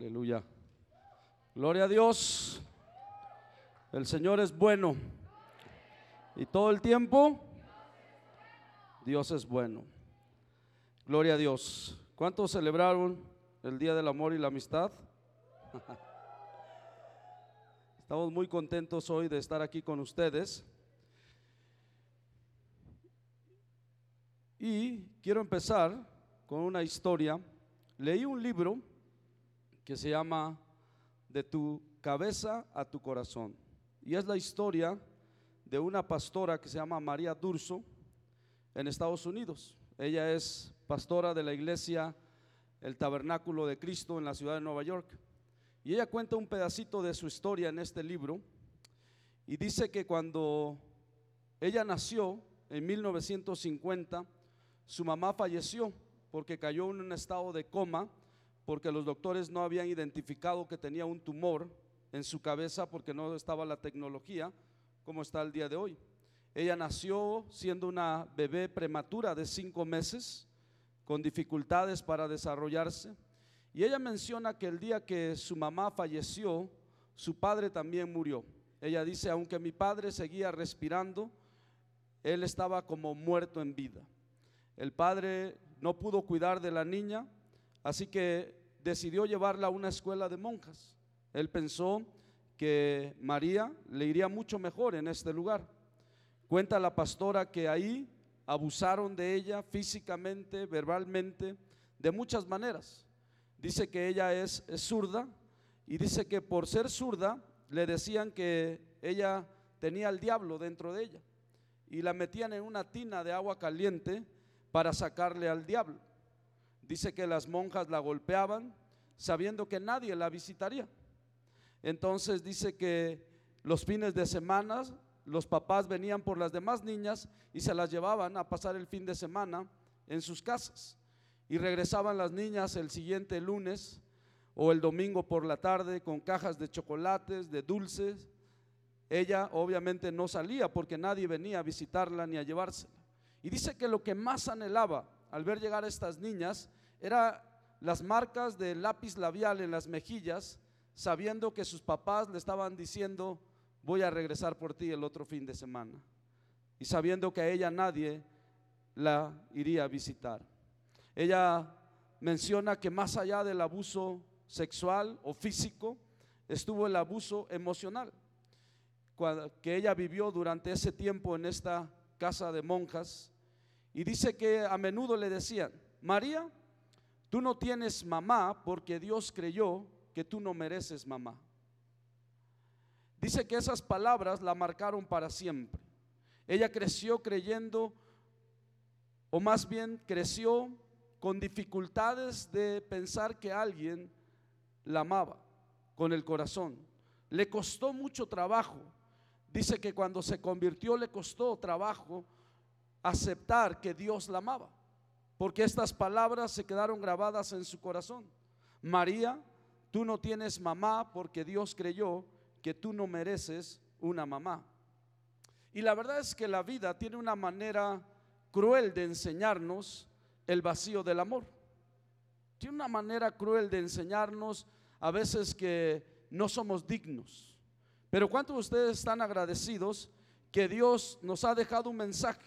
Aleluya. Gloria a Dios. El Señor es bueno. Y todo el tiempo, Dios es bueno. Gloria a Dios. ¿Cuántos celebraron el Día del Amor y la Amistad? Estamos muy contentos hoy de estar aquí con ustedes. Y quiero empezar con una historia. Leí un libro que se llama De tu cabeza a tu corazón. Y es la historia de una pastora que se llama María Durso en Estados Unidos. Ella es pastora de la iglesia El Tabernáculo de Cristo en la ciudad de Nueva York. Y ella cuenta un pedacito de su historia en este libro. Y dice que cuando ella nació en 1950, su mamá falleció porque cayó en un estado de coma, porque los doctores no habían identificado que tenía un tumor en su cabeza porque no estaba la tecnología como está el día de hoy. Ella nació siendo una bebé prematura de cinco meses, con dificultades para desarrollarse. Y ella menciona que el día que su mamá falleció, su padre también murió. Ella dice, aunque mi padre seguía respirando, él estaba como muerto en vida. El padre no pudo cuidar de la niña, así que decidió llevarla a una escuela de monjas. Él pensó que María le iría mucho mejor en este lugar. Cuenta la pastora que ahí abusaron de ella físicamente, verbalmente, de muchas maneras. Dice que ella es, es zurda y dice que por ser zurda le decían que ella tenía el diablo dentro de ella y la metían en una tina de agua caliente para sacarle al diablo. Dice que las monjas la golpeaban sabiendo que nadie la visitaría. Entonces dice que los fines de semana los papás venían por las demás niñas y se las llevaban a pasar el fin de semana en sus casas. Y regresaban las niñas el siguiente lunes o el domingo por la tarde con cajas de chocolates, de dulces. Ella obviamente no salía porque nadie venía a visitarla ni a llevársela. Y dice que lo que más anhelaba al ver llegar a estas niñas era las marcas de lápiz labial en las mejillas, sabiendo que sus papás le estaban diciendo, voy a regresar por ti el otro fin de semana. Y sabiendo que a ella nadie la iría a visitar. Ella menciona que más allá del abuso sexual o físico, estuvo el abuso emocional, que ella vivió durante ese tiempo en esta casa de monjas. Y dice que a menudo le decían, María, tú no tienes mamá porque Dios creyó que tú no mereces mamá. Dice que esas palabras la marcaron para siempre. Ella creció creyendo, o más bien creció con dificultades de pensar que alguien la amaba con el corazón. Le costó mucho trabajo. Dice que cuando se convirtió le costó trabajo aceptar que Dios la amaba, porque estas palabras se quedaron grabadas en su corazón. María, tú no tienes mamá porque Dios creyó que tú no mereces una mamá. Y la verdad es que la vida tiene una manera cruel de enseñarnos el vacío del amor. Tiene una manera cruel de enseñarnos a veces que no somos dignos. Pero ¿cuántos de ustedes están agradecidos que Dios nos ha dejado un mensaje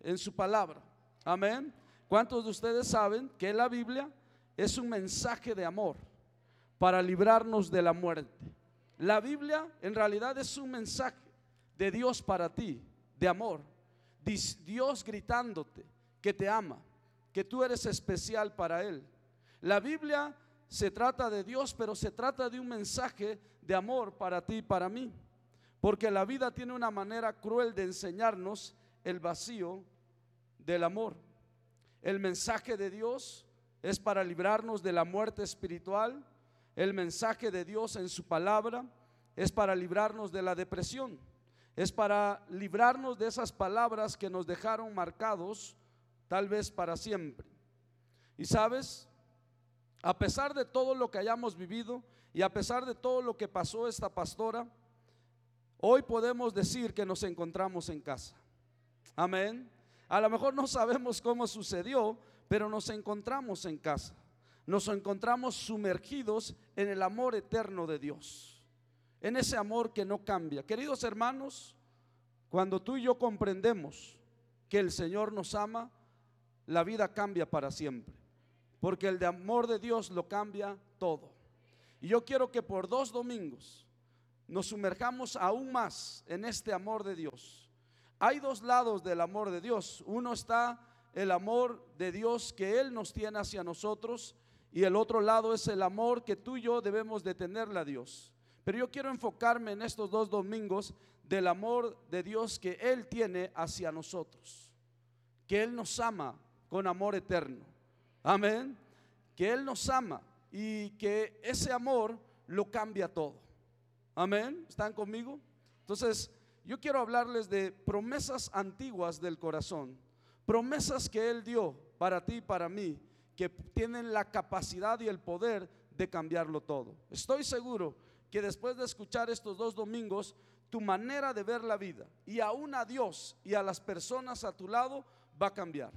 en su palabra? Amén. ¿Cuántos de ustedes saben que la Biblia es un mensaje de amor para librarnos de la muerte? La Biblia en realidad es un mensaje de Dios para ti, de amor. Dios gritándote que te ama, que tú eres especial para Él. La Biblia se trata de Dios, pero se trata de un mensaje de amor para ti y para mí. Porque la vida tiene una manera cruel de enseñarnos el vacío del amor. El mensaje de Dios es para librarnos de la muerte espiritual, el mensaje de Dios en su palabra es para librarnos de la depresión, es para librarnos de esas palabras que nos dejaron marcados tal vez para siempre. Y sabes, a pesar de todo lo que hayamos vivido y a pesar de todo lo que pasó esta pastora, hoy podemos decir que nos encontramos en casa. Amén. A lo mejor no sabemos cómo sucedió, pero nos encontramos en casa. Nos encontramos sumergidos en el amor eterno de Dios, en ese amor que no cambia. Queridos hermanos, cuando tú y yo comprendemos que el Señor nos ama, la vida cambia para siempre, porque el amor de Dios lo cambia todo. Y yo quiero que por dos domingos nos sumerjamos aún más en este amor de Dios. Hay dos lados del amor de Dios. Uno está el amor de Dios que Él nos tiene hacia nosotros y el otro lado es el amor que tú y yo debemos de tenerle a Dios. Pero yo quiero enfocarme en estos dos domingos del amor de Dios que Él tiene hacia nosotros. Que Él nos ama con amor eterno. Amén. Que Él nos ama y que ese amor lo cambia todo. Amén. ¿Están conmigo? Entonces, yo quiero hablarles de promesas antiguas del corazón. Promesas que Él dio para ti y para mí, que tienen la capacidad y el poder de cambiarlo todo. Estoy seguro que después de escuchar estos dos domingos, tu manera de ver la vida y aún a Dios y a las personas a tu lado va a cambiar.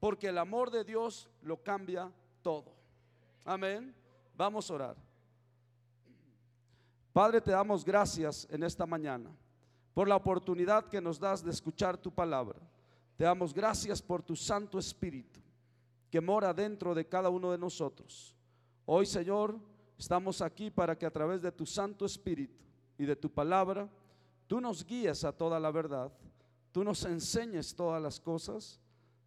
Porque el amor de Dios lo cambia todo. Amén. Vamos a orar. Padre, te damos gracias en esta mañana por la oportunidad que nos das de escuchar tu palabra. Te damos gracias por tu Santo Espíritu que mora dentro de cada uno de nosotros. Hoy, Señor, estamos aquí para que a través de tu Santo Espíritu y de tu palabra, tú nos guíes a toda la verdad, tú nos enseñes todas las cosas,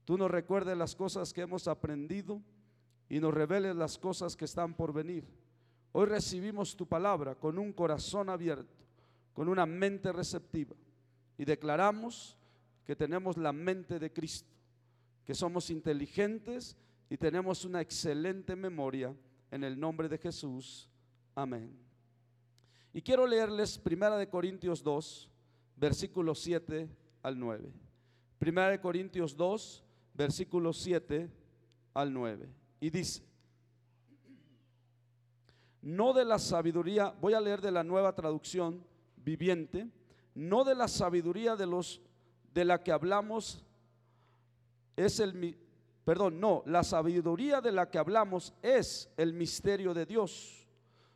tú nos recuerdes las cosas que hemos aprendido y nos reveles las cosas que están por venir. Hoy recibimos tu palabra con un corazón abierto, con una mente receptiva y declaramos que tenemos la mente de Cristo, que somos inteligentes y tenemos una excelente memoria en el nombre de Jesús. Amén. Y quiero leerles Primera de Corintios 2, versículos 7 al 9. Primera de Corintios 2, versículos 7 al 9 y dice, no de la sabiduría, voy a leer de la nueva traducción viviente, no de la sabiduría de los de la que hablamos es el perdón, no, la sabiduría de la que hablamos es el misterio de Dios.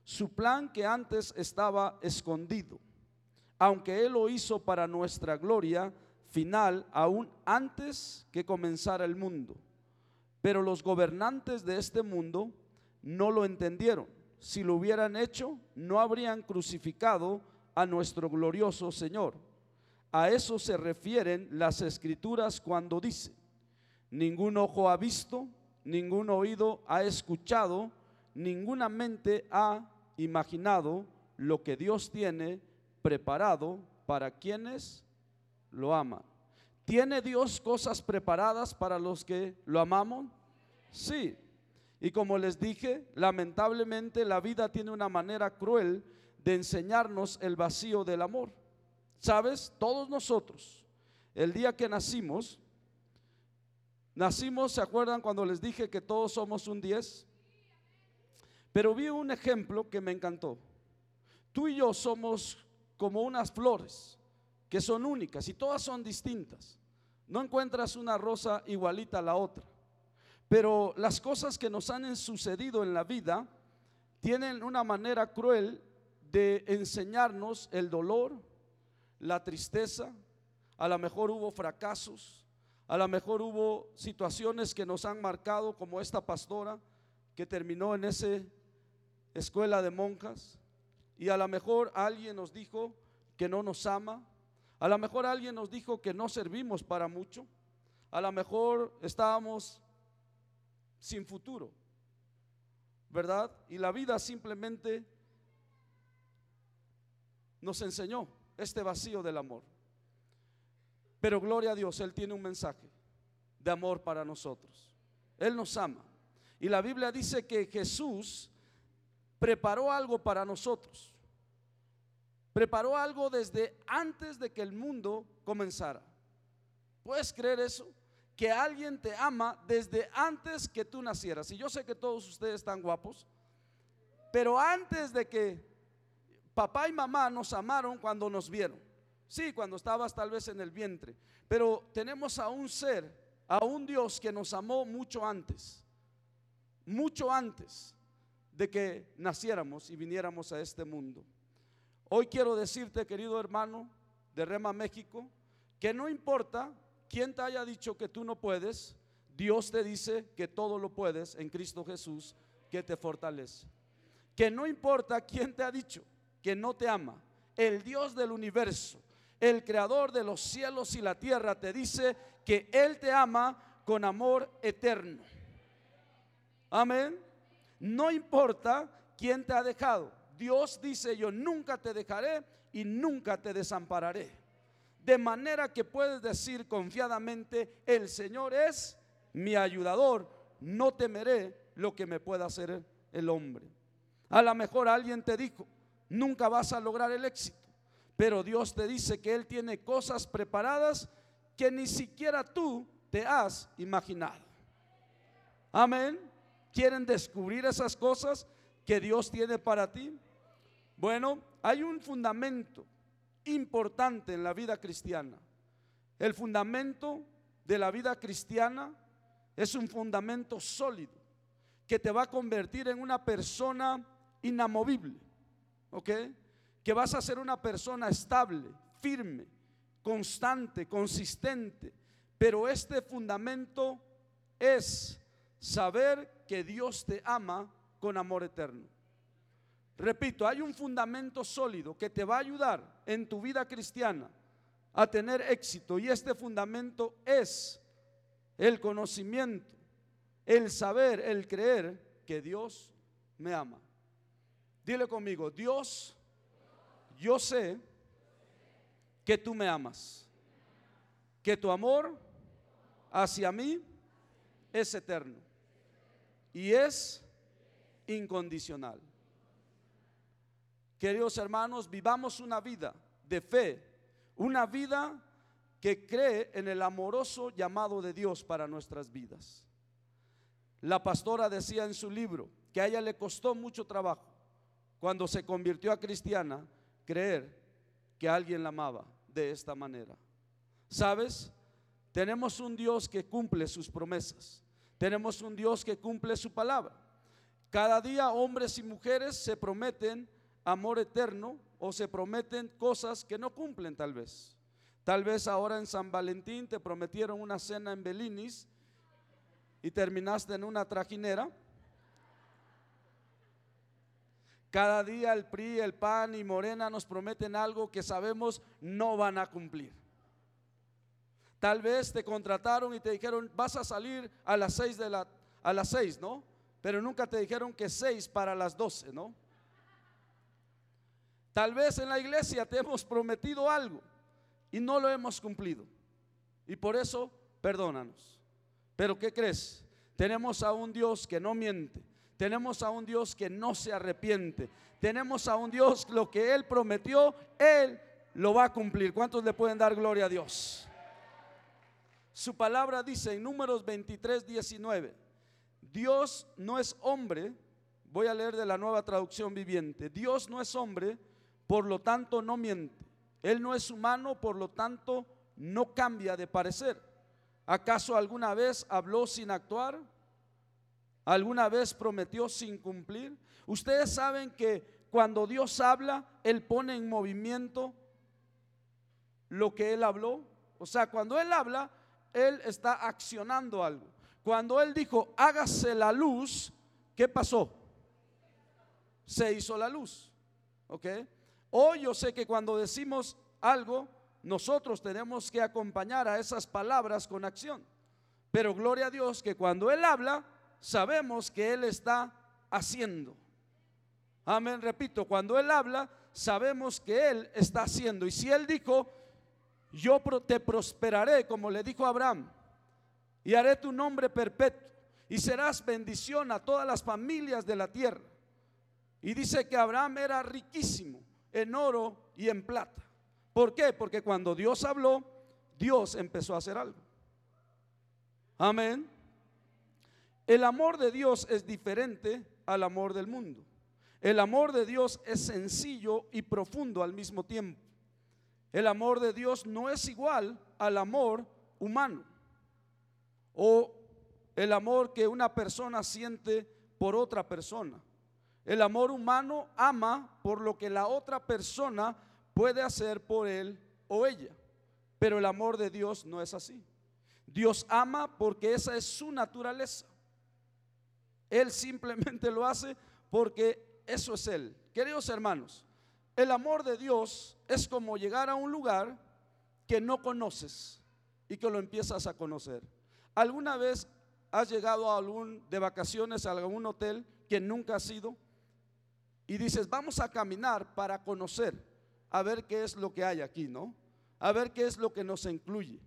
Su plan que antes estaba escondido, aunque él lo hizo para nuestra gloria final aún antes que comenzara el mundo pero los gobernantes de este mundo no lo entendieron. Si lo hubieran hecho, no habrían crucificado a nuestro glorioso Señor. A eso se refieren las escrituras cuando dice, ningún ojo ha visto, ningún oído ha escuchado, ninguna mente ha imaginado lo que Dios tiene preparado para quienes lo aman. ¿Tiene Dios cosas preparadas para los que lo amamos? Sí. Y como les dije, lamentablemente la vida tiene una manera cruel de enseñarnos el vacío del amor. ¿Sabes? Todos nosotros, el día que nacimos, nacimos, ¿se acuerdan cuando les dije que todos somos un 10? Pero vi un ejemplo que me encantó. Tú y yo somos como unas flores que son únicas y todas son distintas. No encuentras una rosa igualita a la otra. Pero las cosas que nos han sucedido en la vida tienen una manera cruel de enseñarnos el dolor, la tristeza, a lo mejor hubo fracasos, a lo mejor hubo situaciones que nos han marcado como esta pastora que terminó en esa escuela de monjas y a lo mejor alguien nos dijo que no nos ama, a lo mejor alguien nos dijo que no servimos para mucho. A lo mejor estábamos sin futuro. ¿Verdad? Y la vida simplemente nos enseñó este vacío del amor. Pero gloria a Dios, Él tiene un mensaje de amor para nosotros. Él nos ama. Y la Biblia dice que Jesús preparó algo para nosotros. Preparó algo desde antes de que el mundo comenzara. ¿Puedes creer eso? Que alguien te ama desde antes que tú nacieras. Y yo sé que todos ustedes están guapos, pero antes de que papá y mamá nos amaron cuando nos vieron. Sí, cuando estabas tal vez en el vientre. Pero tenemos a un ser, a un Dios que nos amó mucho antes. mucho antes de que naciéramos y viniéramos a este mundo. Hoy quiero decirte, querido hermano de Rema México, que no importa quién te haya dicho que tú no puedes, Dios te dice que todo lo puedes en Cristo Jesús que te fortalece. Que no importa quién te ha dicho que no te ama, el Dios del universo, el creador de los cielos y la tierra te dice que Él te ama con amor eterno. Amén. No importa quién te ha dejado. Dios dice, yo nunca te dejaré y nunca te desampararé. De manera que puedes decir confiadamente, el Señor es mi ayudador, no temeré lo que me pueda hacer el hombre. A lo mejor alguien te dijo, nunca vas a lograr el éxito, pero Dios te dice que Él tiene cosas preparadas que ni siquiera tú te has imaginado. Amén. ¿Quieren descubrir esas cosas que Dios tiene para ti? Bueno, hay un fundamento importante en la vida cristiana. El fundamento de la vida cristiana es un fundamento sólido que te va a convertir en una persona inamovible. Que vas a ser una persona estable, firme, constante, consistente. Pero este fundamento es saber que Dios te ama con amor eterno. Repito, hay un fundamento sólido que te va a ayudar en tu vida cristiana a tener éxito y este fundamento es el conocimiento, el saber, el creer que Dios me ama. Dile conmigo, Dios, yo sé que tú me amas, que tu amor hacia mí es eterno y es incondicional. Queridos hermanos, vivamos una vida de fe, una vida que cree en el amoroso llamado de Dios para nuestras vidas. La pastora decía en su libro que a ella le costó mucho trabajo cuando se convirtió a cristiana creer que alguien la amaba de esta manera. ¿Sabes? Tenemos un Dios que cumple sus promesas. Tenemos un Dios que cumple su palabra. Cada día hombres y mujeres se prometen amor eterno o se prometen cosas que no cumplen tal vez. Tal vez ahora en San Valentín te prometieron una cena en Belinis y terminaste en una trajinera. Cada día el PRI, el PAN y Morena nos prometen algo que sabemos no van a cumplir. Tal vez te contrataron y te dijeron, vas a salir a las seis de la a las seis, ¿no? Pero nunca te dijeron que seis para las doce, ¿no? Tal vez en la iglesia te hemos prometido algo y no lo hemos cumplido. Y por eso, perdónanos. Pero ¿qué crees? Tenemos a un Dios que no miente. Tenemos a un Dios que no se arrepiente. Tenemos a un Dios lo que Él prometió, Él lo va a cumplir. ¿Cuántos le pueden dar gloria a Dios? Su palabra dice en números 23, 19, Dios no es hombre, voy a leer de la nueva traducción viviente, Dios no es hombre, por lo tanto no miente. Él no es humano, por lo tanto no cambia de parecer. ¿Acaso alguna vez habló sin actuar? ¿Alguna vez prometió sin cumplir? Ustedes saben que cuando Dios habla, Él pone en movimiento lo que Él habló. O sea, cuando Él habla, Él está accionando algo. Cuando Él dijo, hágase la luz, ¿qué pasó? Se hizo la luz. ¿Ok? Hoy yo sé que cuando decimos algo, nosotros tenemos que acompañar a esas palabras con acción. Pero gloria a Dios que cuando Él habla, sabemos que Él está haciendo. Amén, repito, cuando Él habla, sabemos que Él está haciendo. Y si Él dijo, yo te prosperaré, como le dijo Abraham, y haré tu nombre perpetuo, y serás bendición a todas las familias de la tierra. Y dice que Abraham era riquísimo en oro y en plata. ¿Por qué? Porque cuando Dios habló, Dios empezó a hacer algo. Amén. El amor de Dios es diferente al amor del mundo. El amor de Dios es sencillo y profundo al mismo tiempo. El amor de Dios no es igual al amor humano o el amor que una persona siente por otra persona. El amor humano ama por lo que la otra persona puede hacer por él o ella. Pero el amor de Dios no es así. Dios ama porque esa es su naturaleza. Él simplemente lo hace porque eso es Él. Queridos hermanos, el amor de Dios es como llegar a un lugar que no conoces y que lo empiezas a conocer. ¿Alguna vez has llegado a algún de vacaciones a algún hotel que nunca has ido y dices, "Vamos a caminar para conocer, a ver qué es lo que hay aquí, ¿no? A ver qué es lo que nos incluye."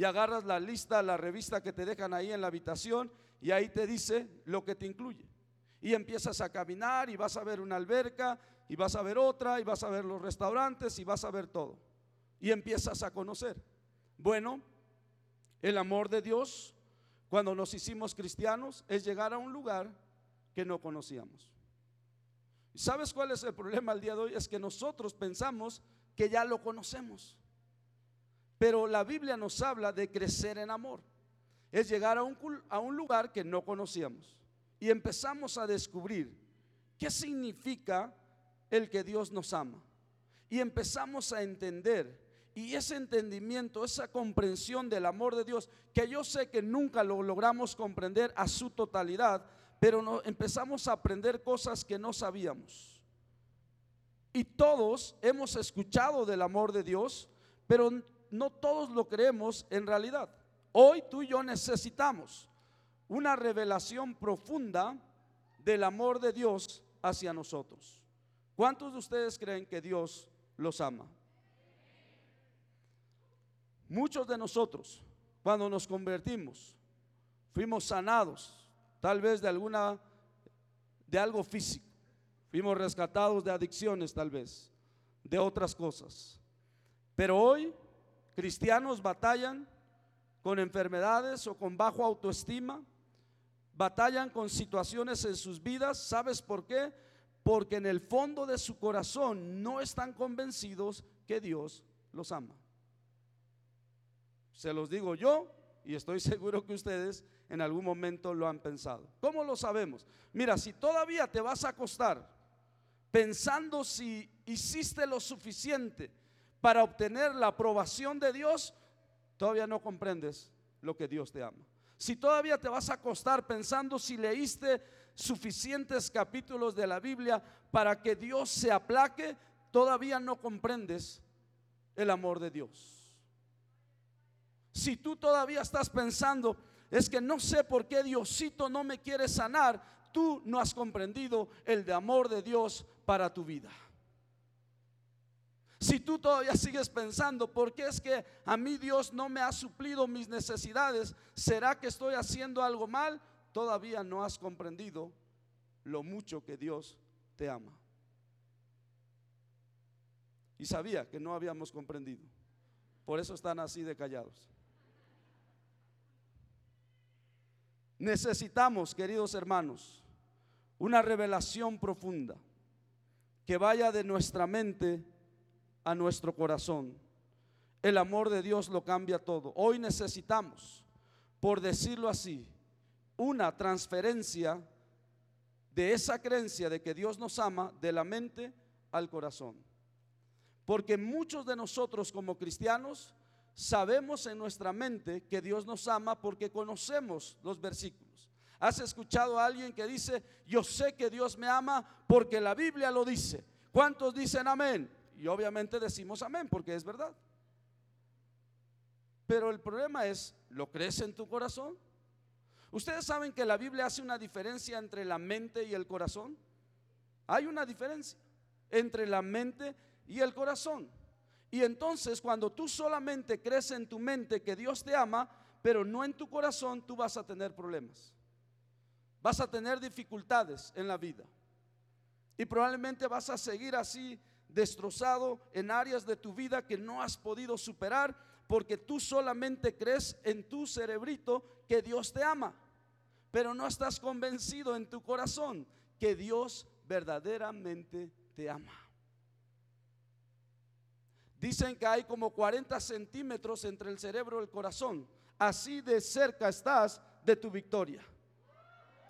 Y agarras la lista, la revista que te dejan ahí en la habitación y ahí te dice lo que te incluye. Y empiezas a caminar y vas a ver una alberca y vas a ver otra y vas a ver los restaurantes y vas a ver todo. Y empiezas a conocer. Bueno, el amor de Dios cuando nos hicimos cristianos es llegar a un lugar que no conocíamos. ¿Sabes cuál es el problema al día de hoy? Es que nosotros pensamos que ya lo conocemos. Pero la Biblia nos habla de crecer en amor. Es llegar a un, a un lugar que no conocíamos y empezamos a descubrir qué significa el que Dios nos ama. Y empezamos a entender. Y ese entendimiento, esa comprensión del amor de Dios, que yo sé que nunca lo logramos comprender a su totalidad, pero no, empezamos a aprender cosas que no sabíamos. Y todos hemos escuchado del amor de Dios, pero no todos lo creemos en realidad. Hoy tú y yo necesitamos una revelación profunda del amor de Dios hacia nosotros. ¿Cuántos de ustedes creen que Dios los ama? Muchos de nosotros, cuando nos convertimos, fuimos sanados, tal vez de alguna de algo físico. Fuimos rescatados de adicciones tal vez, de otras cosas. Pero hoy cristianos batallan con enfermedades o con bajo autoestima, batallan con situaciones en sus vidas. ¿Sabes por qué? Porque en el fondo de su corazón no están convencidos que Dios los ama. Se los digo yo y estoy seguro que ustedes en algún momento lo han pensado. ¿Cómo lo sabemos? Mira, si todavía te vas a acostar pensando si hiciste lo suficiente para obtener la aprobación de Dios, todavía no comprendes lo que Dios te ama. Si todavía te vas a acostar pensando si leíste suficientes capítulos de la Biblia para que Dios se aplaque, todavía no comprendes el amor de Dios. Si tú todavía estás pensando, es que no sé por qué Diosito no me quiere sanar, tú no has comprendido el de amor de Dios para tu vida. Si tú todavía sigues pensando, ¿por qué es que a mí Dios no me ha suplido mis necesidades? ¿Será que estoy haciendo algo mal? Todavía no has comprendido lo mucho que Dios te ama. Y sabía que no habíamos comprendido. Por eso están así de callados. Necesitamos, queridos hermanos, una revelación profunda que vaya de nuestra mente a nuestro corazón. El amor de Dios lo cambia todo. Hoy necesitamos, por decirlo así, una transferencia de esa creencia de que Dios nos ama de la mente al corazón. Porque muchos de nosotros como cristianos sabemos en nuestra mente que Dios nos ama porque conocemos los versículos. ¿Has escuchado a alguien que dice, yo sé que Dios me ama porque la Biblia lo dice? ¿Cuántos dicen amén? Y obviamente decimos amén porque es verdad. Pero el problema es, ¿lo crees en tu corazón? Ustedes saben que la Biblia hace una diferencia entre la mente y el corazón. Hay una diferencia entre la mente y el corazón. Y entonces cuando tú solamente crees en tu mente que Dios te ama, pero no en tu corazón, tú vas a tener problemas. Vas a tener dificultades en la vida. Y probablemente vas a seguir así destrozado en áreas de tu vida que no has podido superar porque tú solamente crees en tu cerebrito que Dios te ama, pero no estás convencido en tu corazón que Dios verdaderamente te ama. Dicen que hay como 40 centímetros entre el cerebro y el corazón. Así de cerca estás de tu victoria.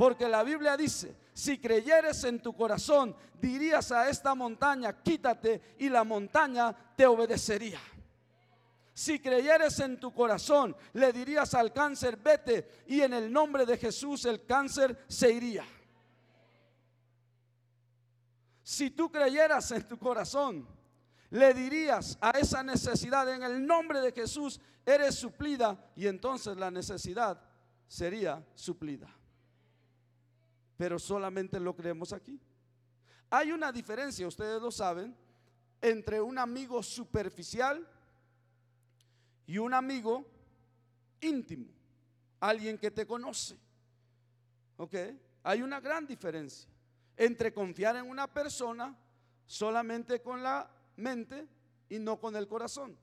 Porque la Biblia dice, si creyeres en tu corazón, dirías a esta montaña, quítate, y la montaña te obedecería. Si creyeres en tu corazón, le dirías al cáncer, vete, y en el nombre de Jesús el cáncer se iría. Si tú creyeras en tu corazón, le dirías a esa necesidad, en el nombre de Jesús eres suplida, y entonces la necesidad sería suplida. Pero solamente lo creemos aquí. Hay una diferencia, ustedes lo saben, entre un amigo superficial y un amigo íntimo, alguien que te conoce. ¿Ok? Hay una gran diferencia entre confiar en una persona solamente con la mente y no con el corazón.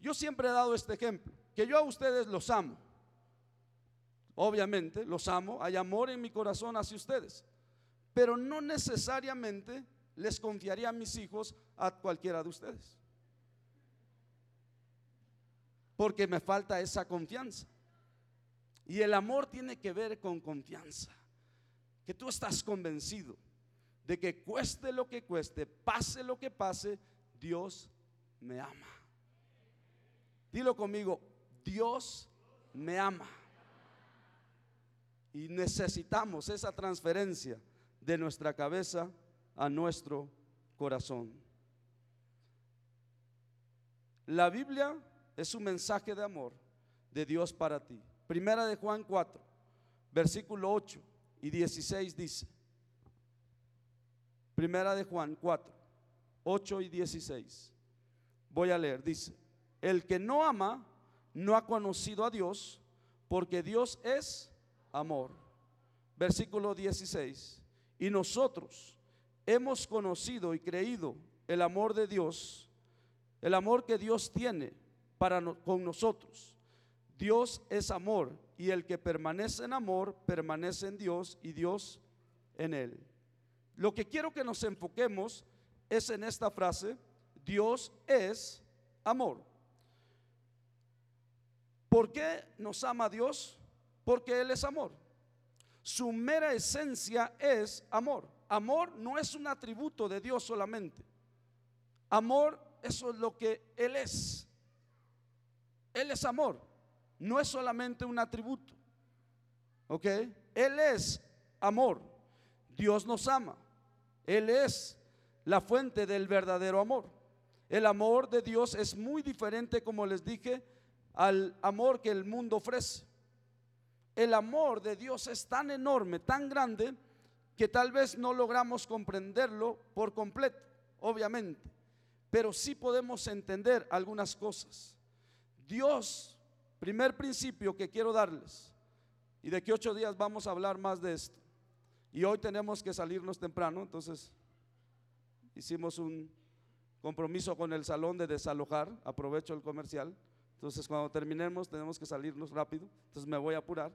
Yo siempre he dado este ejemplo, que yo a ustedes los amo. Obviamente los amo, hay amor en mi corazón hacia ustedes, pero no necesariamente les confiaría a mis hijos a cualquiera de ustedes porque me falta esa confianza. Y el amor tiene que ver con confianza. Que tú estás convencido de que cueste lo que cueste, pase lo que pase, Dios me ama. Dilo conmigo, Dios me ama. Y necesitamos esa transferencia de nuestra cabeza a nuestro corazón. La Biblia es un mensaje de amor de Dios para ti. Primera de Juan 4, versículo 8 y 16 dice. Primera de Juan 4, 8 y 16. Voy a leer, dice, el que no ama no ha conocido a Dios porque Dios es amor. Versículo 16. Y nosotros hemos conocido y creído el amor de Dios, el amor que Dios tiene para con nosotros. Dios es amor y el que permanece en amor permanece en Dios y Dios en él. Lo que quiero que nos enfoquemos es en esta frase, Dios es amor. ¿Por qué nos ama Dios? Porque Él es amor. Su mera esencia es amor. Amor no es un atributo de Dios solamente. Amor, eso es lo que Él es. Él es amor, no es solamente un atributo. ¿Ok? Él es amor. Dios nos ama. Él es la fuente del verdadero amor. El amor de Dios es muy diferente, como les dije, al amor que el mundo ofrece. El amor de Dios es tan enorme, tan grande, que tal vez no logramos comprenderlo por completo, obviamente, pero sí podemos entender algunas cosas. Dios, primer principio que quiero darles, y de que ocho días vamos a hablar más de esto. Y hoy tenemos que salirnos temprano, entonces hicimos un compromiso con el salón de desalojar, aprovecho el comercial, entonces cuando terminemos tenemos que salirnos rápido, entonces me voy a apurar.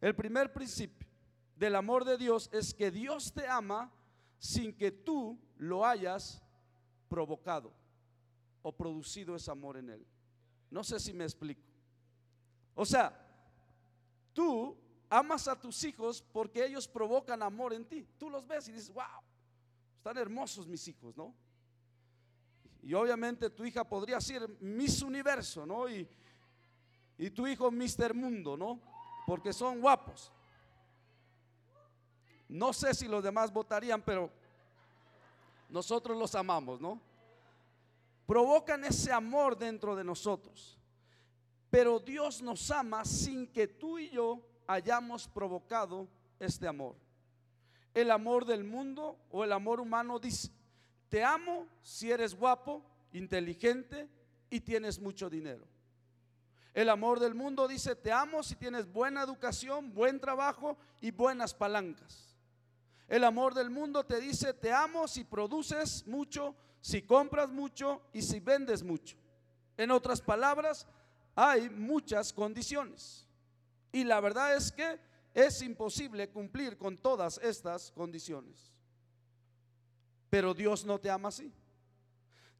El primer principio del amor de Dios es que Dios te ama sin que tú lo hayas provocado o producido ese amor en él. No sé si me explico. O sea, tú amas a tus hijos porque ellos provocan amor en ti. Tú los ves y dices, wow, están hermosos mis hijos, ¿no? Y obviamente tu hija podría ser Miss Universo, ¿no? Y, y tu hijo Mister Mundo, ¿no? Porque son guapos. No sé si los demás votarían, pero nosotros los amamos, ¿no? provocan ese amor dentro de nosotros. Pero Dios nos ama sin que tú y yo hayamos provocado este amor. El amor del mundo o el amor humano dice, te amo si eres guapo, inteligente y tienes mucho dinero. El amor del mundo dice, te amo si tienes buena educación, buen trabajo y buenas palancas. El amor del mundo te dice, te amo si produces mucho, si compras mucho y si vendes mucho. En otras palabras, hay muchas condiciones. Y la verdad es que es imposible cumplir con todas estas condiciones. Pero Dios no te ama así.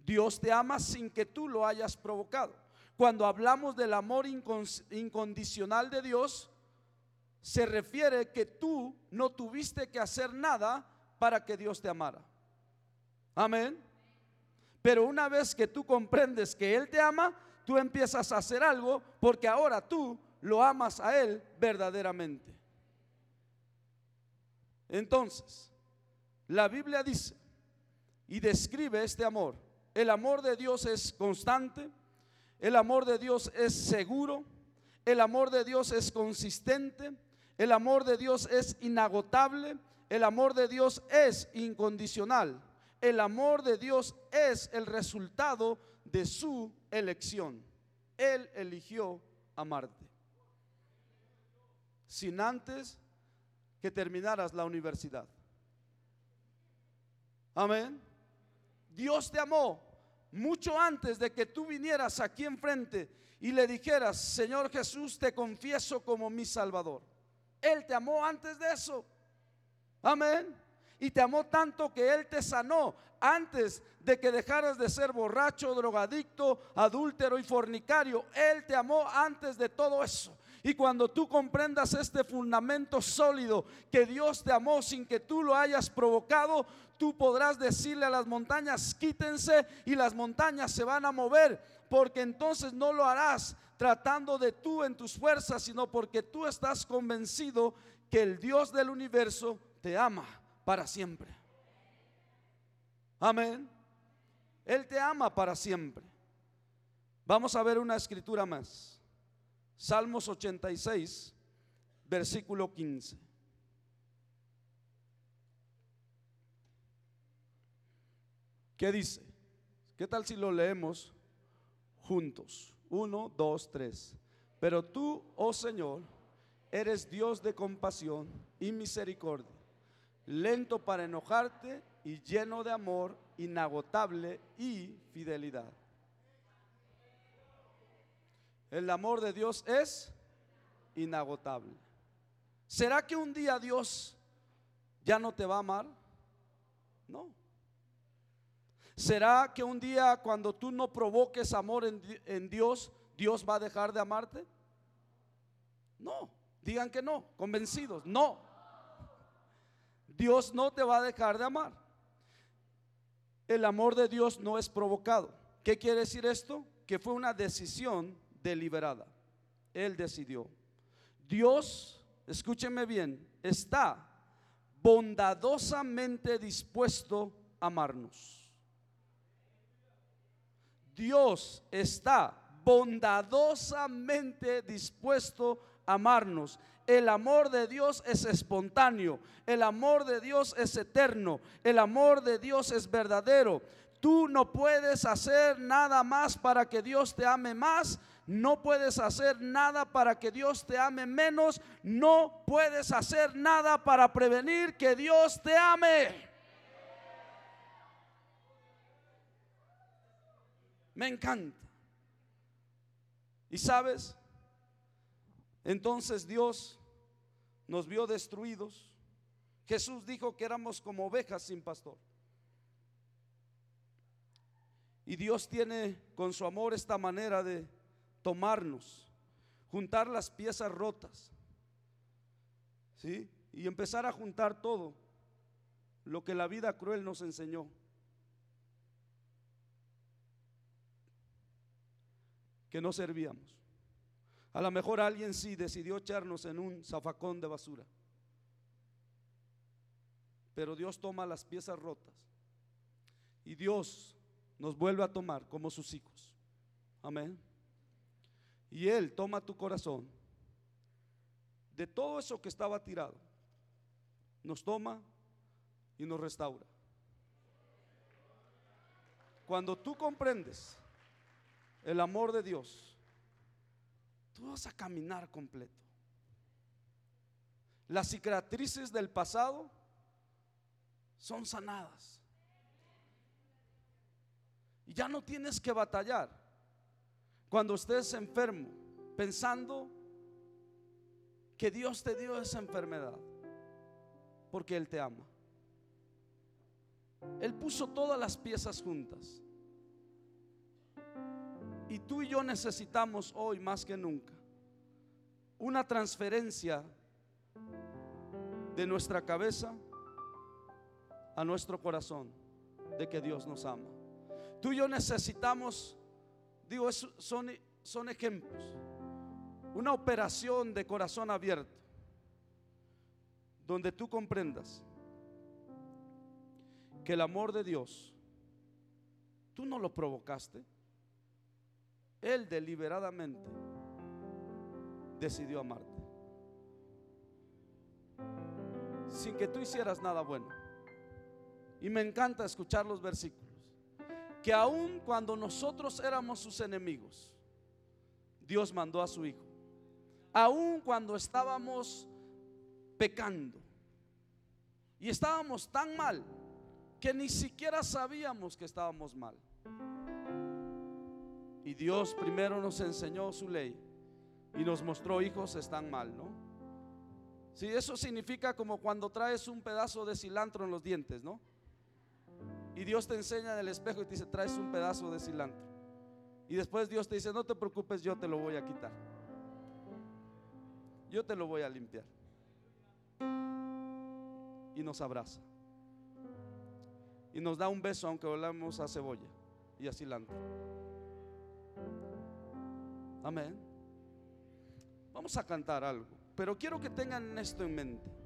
Dios te ama sin que tú lo hayas provocado. Cuando hablamos del amor incondicional de Dios, se refiere que tú no tuviste que hacer nada para que Dios te amara. Amén. Pero una vez que tú comprendes que Él te ama, tú empiezas a hacer algo porque ahora tú lo amas a Él verdaderamente. Entonces, la Biblia dice y describe este amor. El amor de Dios es constante, el amor de Dios es seguro, el amor de Dios es consistente, el amor de Dios es inagotable, el amor de Dios es incondicional. El amor de Dios es el resultado de su elección. Él eligió amarte. Sin antes que terminaras la universidad. Amén. Dios te amó mucho antes de que tú vinieras aquí enfrente y le dijeras, Señor Jesús, te confieso como mi Salvador. Él te amó antes de eso. Amén. Y te amó tanto que Él te sanó antes de que dejaras de ser borracho, drogadicto, adúltero y fornicario. Él te amó antes de todo eso. Y cuando tú comprendas este fundamento sólido, que Dios te amó sin que tú lo hayas provocado, tú podrás decirle a las montañas, quítense y las montañas se van a mover, porque entonces no lo harás tratando de tú en tus fuerzas, sino porque tú estás convencido que el Dios del universo te ama para siempre. Amén. Él te ama para siempre. Vamos a ver una escritura más. Salmos 86, versículo 15. ¿Qué dice? ¿Qué tal si lo leemos juntos? Uno, dos, tres. Pero tú, oh Señor, eres Dios de compasión y misericordia, lento para enojarte y lleno de amor, inagotable y fidelidad. El amor de Dios es inagotable. ¿Será que un día Dios ya no te va a amar? No. ¿Será que un día cuando tú no provoques amor en, Dios, Dios va a dejar de amarte? No. Digan que no, convencidos. No. Dios no te va a dejar de amar. El amor de Dios no es provocado. ¿Qué quiere decir esto? Que fue una decisión deliberada. Él decidió. Dios, escúcheme bien, está bondadosamente dispuesto a amarnos. Dios está bondadosamente dispuesto a amarnos. El amor de Dios es espontáneo, el amor de Dios es eterno, el amor de Dios es verdadero. Tú no puedes hacer nada más para que Dios te ame más, no puedes hacer nada para que Dios te ame menos, no puedes hacer nada para prevenir que Dios te ame. Me encanta. Y sabes, entonces Dios nos vio destruidos. Jesús dijo que éramos como ovejas sin pastor. Y Dios tiene con su amor esta manera de tomarnos, juntar las piezas rotas, ¿sí? Y empezar a juntar todo lo que la vida cruel nos enseñó. Que no servíamos. A lo mejor alguien sí decidió echarnos en un zafacón de basura. Pero Dios toma las piezas rotas y Dios nos vuelve a tomar como sus hijos. Amén. Y Él toma tu corazón de todo eso que estaba tirado, nos toma y nos restaura. Cuando tú comprendes el amor de Dios, tú vas a caminar completo. Las cicatrices del pasado son sanadas. Y ya no tienes que batallar. Cuando estés enfermo, pensando que Dios te dio esa enfermedad, porque Él te ama. Él puso todas las piezas juntas. Y tú y yo necesitamos hoy más que nunca una transferencia de nuestra cabeza a nuestro corazón de que Dios nos ama. Tú y yo necesitamos, digo, son, son ejemplos, una operación de corazón abierto, donde tú comprendas que el amor de Dios, tú no lo provocaste, Él deliberadamente decidió amarte, sin que tú hicieras nada bueno. Y me encanta escuchar los versículos. Que aun cuando nosotros éramos sus enemigos, Dios mandó a su Hijo. Aun cuando estábamos pecando y estábamos tan mal que ni siquiera sabíamos que estábamos mal. Y Dios primero nos enseñó su ley y nos mostró hijos están mal, ¿no? Si eso significa como cuando traes un pedazo de cilantro en los dientes, ¿no? Y Dios te enseña en el espejo y te dice, traes un pedazo de cilantro. Y después Dios te dice, no te preocupes, yo te lo voy a quitar. Yo te lo voy a limpiar. Y nos abraza. Y nos da un beso aunque volamos a cebolla y a cilantro. Amén. Vamos a cantar algo. Pero quiero que tengan esto en mente.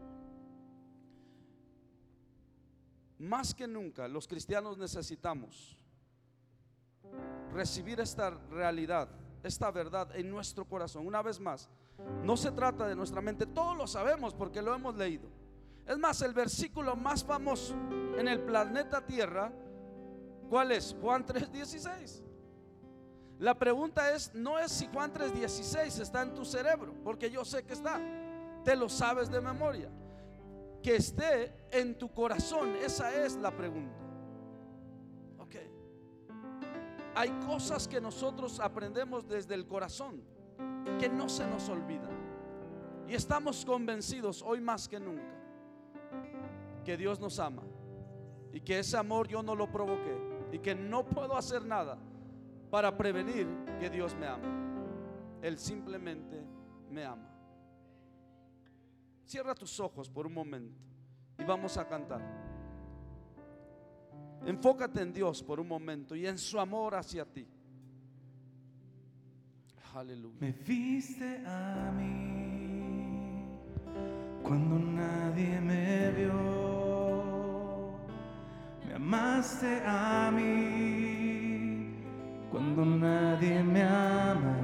Más que nunca los cristianos necesitamos recibir esta realidad, esta verdad en nuestro corazón. Una vez más, no se trata de nuestra mente, todos lo sabemos porque lo hemos leído. Es más, el versículo más famoso en el planeta Tierra, ¿cuál es? Juan 3:16. La pregunta es, no es si Juan 3:16 está en tu cerebro, porque yo sé que está, te lo sabes de memoria que esté en tu corazón. Esa es la pregunta. Ok. Hay cosas que nosotros aprendemos desde el corazón que no se nos olvidan. Y estamos convencidos hoy más que nunca que Dios nos ama y que ese amor yo no lo provoqué y que no puedo hacer nada para prevenir que Dios me ama. Él simplemente me ama. Cierra tus ojos por un momento y vamos a cantar. Enfócate en Dios por un momento y en su amor hacia ti. Aleluya. Me viste a mí cuando nadie me vio. Me amaste a mí cuando nadie me amó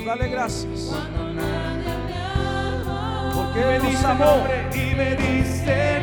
Vamos, dale gracias. Porque me diste nombre y me diste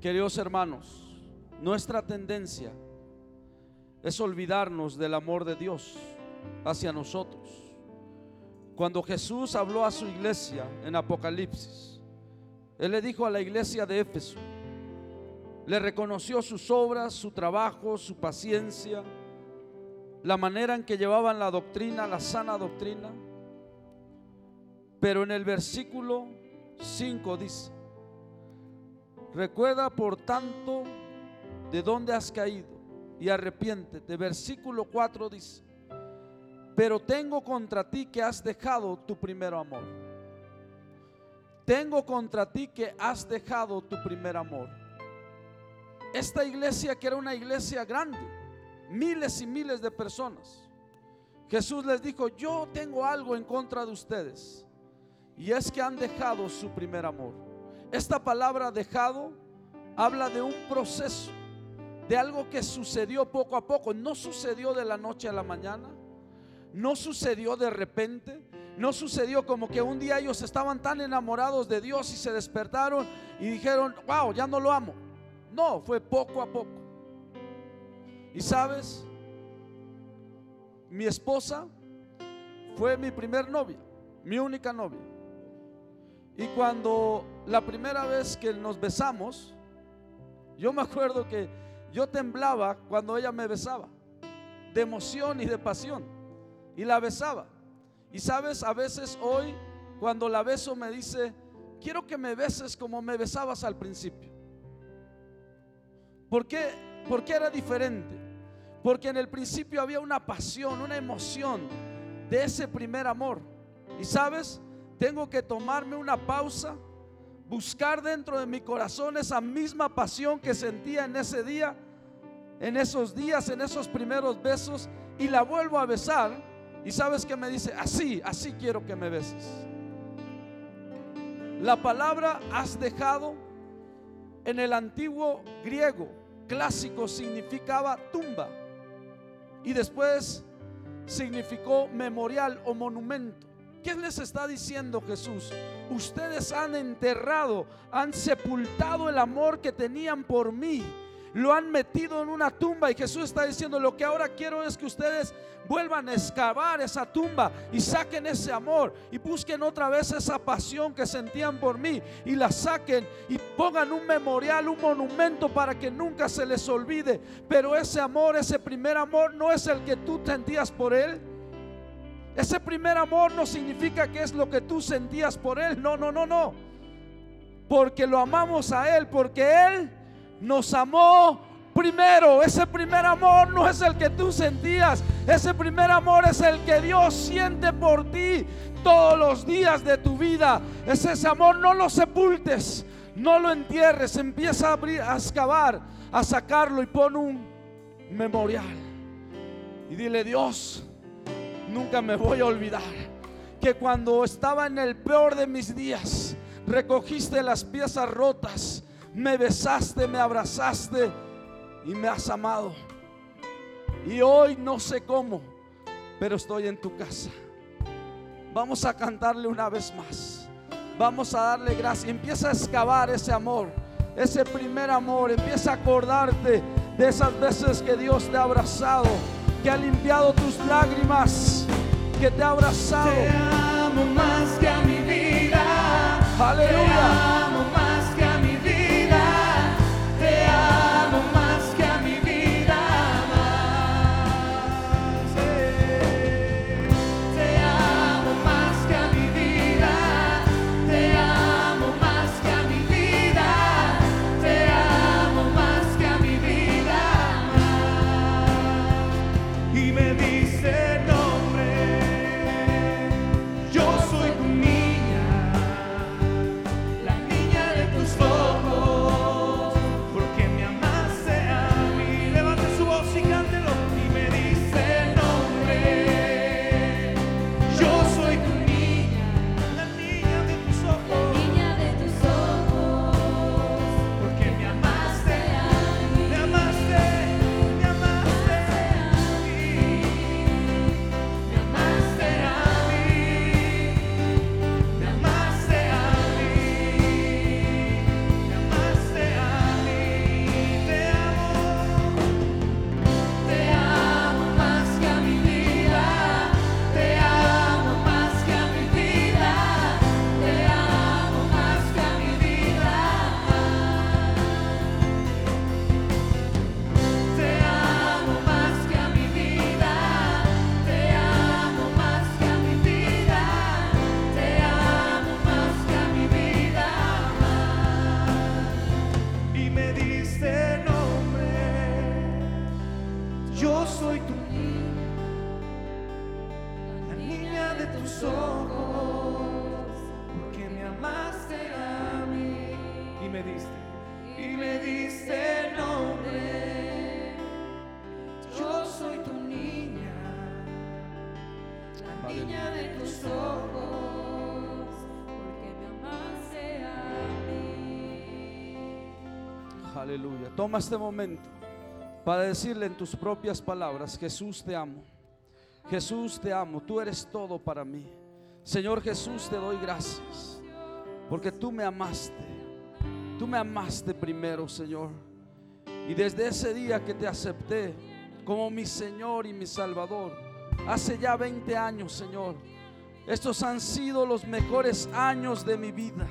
Queridos hermanos, nuestra tendencia es olvidarnos del amor de Dios hacia nosotros. Cuando Jesús habló a su iglesia en Apocalipsis, Él le dijo a la iglesia de Éfeso, le reconoció sus obras, su trabajo, su paciencia, la manera en que llevaban la doctrina, la sana doctrina. Pero en el versículo 5 dice, recuerda por tanto de dónde has caído y arrepiéntete. Versículo 4 dice, pero tengo contra ti que has dejado tu primer amor. Tengo contra ti que has dejado tu primer amor. Esta iglesia que era una iglesia grande, miles y miles de personas. Jesús les dijo, yo tengo algo en contra de ustedes. Y es que han dejado su primer amor. Esta palabra dejado habla de un proceso, de algo que sucedió poco a poco. No sucedió de la noche a la mañana. No sucedió de repente. No sucedió como que un día ellos estaban tan enamorados de Dios y se despertaron y dijeron, wow, ya no lo amo. No, fue poco a poco. Y sabes, mi esposa fue mi primer novia, mi única novia. Y cuando la primera vez que nos besamos, yo me acuerdo que yo temblaba cuando ella me besaba, de emoción y de pasión, y la besaba. Y sabes, a veces hoy, cuando la beso, me dice, quiero que me beses como me besabas al principio. ¿Por qué? Porque era diferente. Porque en el principio había una pasión, una emoción de ese primer amor. Y sabes, tengo que tomarme una pausa, buscar dentro de mi corazón esa misma pasión que sentía en ese día, en esos días, en esos primeros besos, y la vuelvo a besar. Y sabes que me dice, así, así quiero que me beses. La palabra has dejado en el antiguo griego clásico significaba tumba y después significó memorial o monumento. ¿Qué les está diciendo Jesús? Ustedes han enterrado, han sepultado el amor que tenían por mí. Lo han metido en una tumba y Jesús está diciendo, lo que ahora quiero es que ustedes vuelvan a excavar esa tumba y saquen ese amor y busquen otra vez esa pasión que sentían por mí y la saquen y pongan un memorial, un monumento para que nunca se les olvide. Pero ese amor, ese primer amor no es el que tú sentías por él. Ese primer amor no significa que es lo que tú sentías por Él. No, no, no, no. Porque lo amamos a Él, porque Él nos amó primero. Ese primer amor no es el que tú sentías. Ese primer amor es el que Dios siente por ti todos los días de tu vida. Es ese amor, no lo sepultes, no lo entierres. Empieza a, abrir, a excavar, a sacarlo y pon un memorial. Y dile, Dios nunca me voy a olvidar que cuando estaba en el peor de mis días, recogiste las piezas rotas, me besaste, me abrazaste y me has amado. Y hoy no sé cómo, pero estoy en tu casa. Vamos a cantarle una vez más. Vamos a darle gracias. Empieza a excavar ese amor, ese primer amor. Empieza a acordarte de esas veces que Dios te ha abrazado que ha limpiado tus lágrimas, que te ha abrazado. Te amo más que a mi vida. Aleluya. Toma este momento para decirle en tus propias palabras, Jesús te amo. Jesús te amo. Tú eres todo para mí. Señor Jesús, te doy gracias. Porque tú me amaste. Tú me amaste primero, Señor. Y desde ese día que te acepté como mi Señor y mi Salvador, hace ya 20 años, Señor, estos han sido los mejores años de mi vida.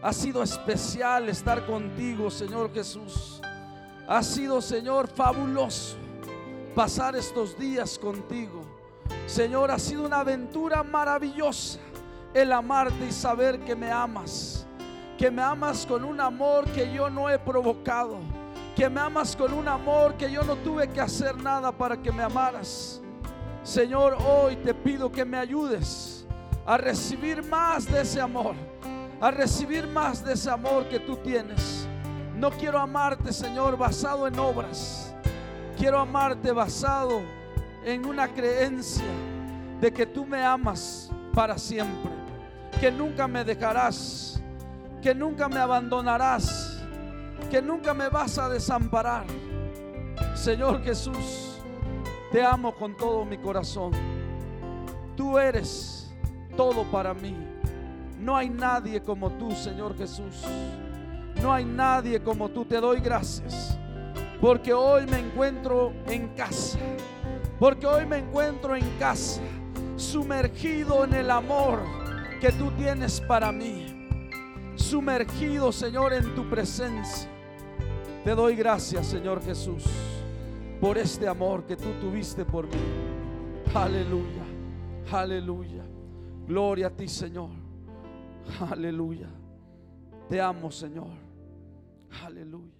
Ha sido especial estar contigo, Señor Jesús. Ha sido, Señor, fabuloso pasar estos días contigo. Señor, ha sido una aventura maravillosa el amarte y saber que me amas. Que me amas con un amor que yo no he provocado. Que me amas con un amor que yo no tuve que hacer nada para que me amaras. Señor, hoy te pido que me ayudes a recibir más de ese amor. A recibir más de ese amor que tú tienes. No quiero amarte, Señor, basado en obras. Quiero amarte basado en una creencia de que tú me amas para siempre. Que nunca me dejarás. Que nunca me abandonarás. Que nunca me vas a desamparar. Señor Jesús, te amo con todo mi corazón. Tú eres todo para mí. No hay nadie como tú, Señor Jesús. No hay nadie como tú. Te doy gracias. Porque hoy me encuentro en casa. Porque hoy me encuentro en casa. Sumergido en el amor que tú tienes para mí. Sumergido, Señor, en tu presencia. Te doy gracias, Señor Jesús, por este amor que tú tuviste por mí. Aleluya. Aleluya. Gloria a ti, Señor. Aleluya. Te amo, Señor. Aleluya.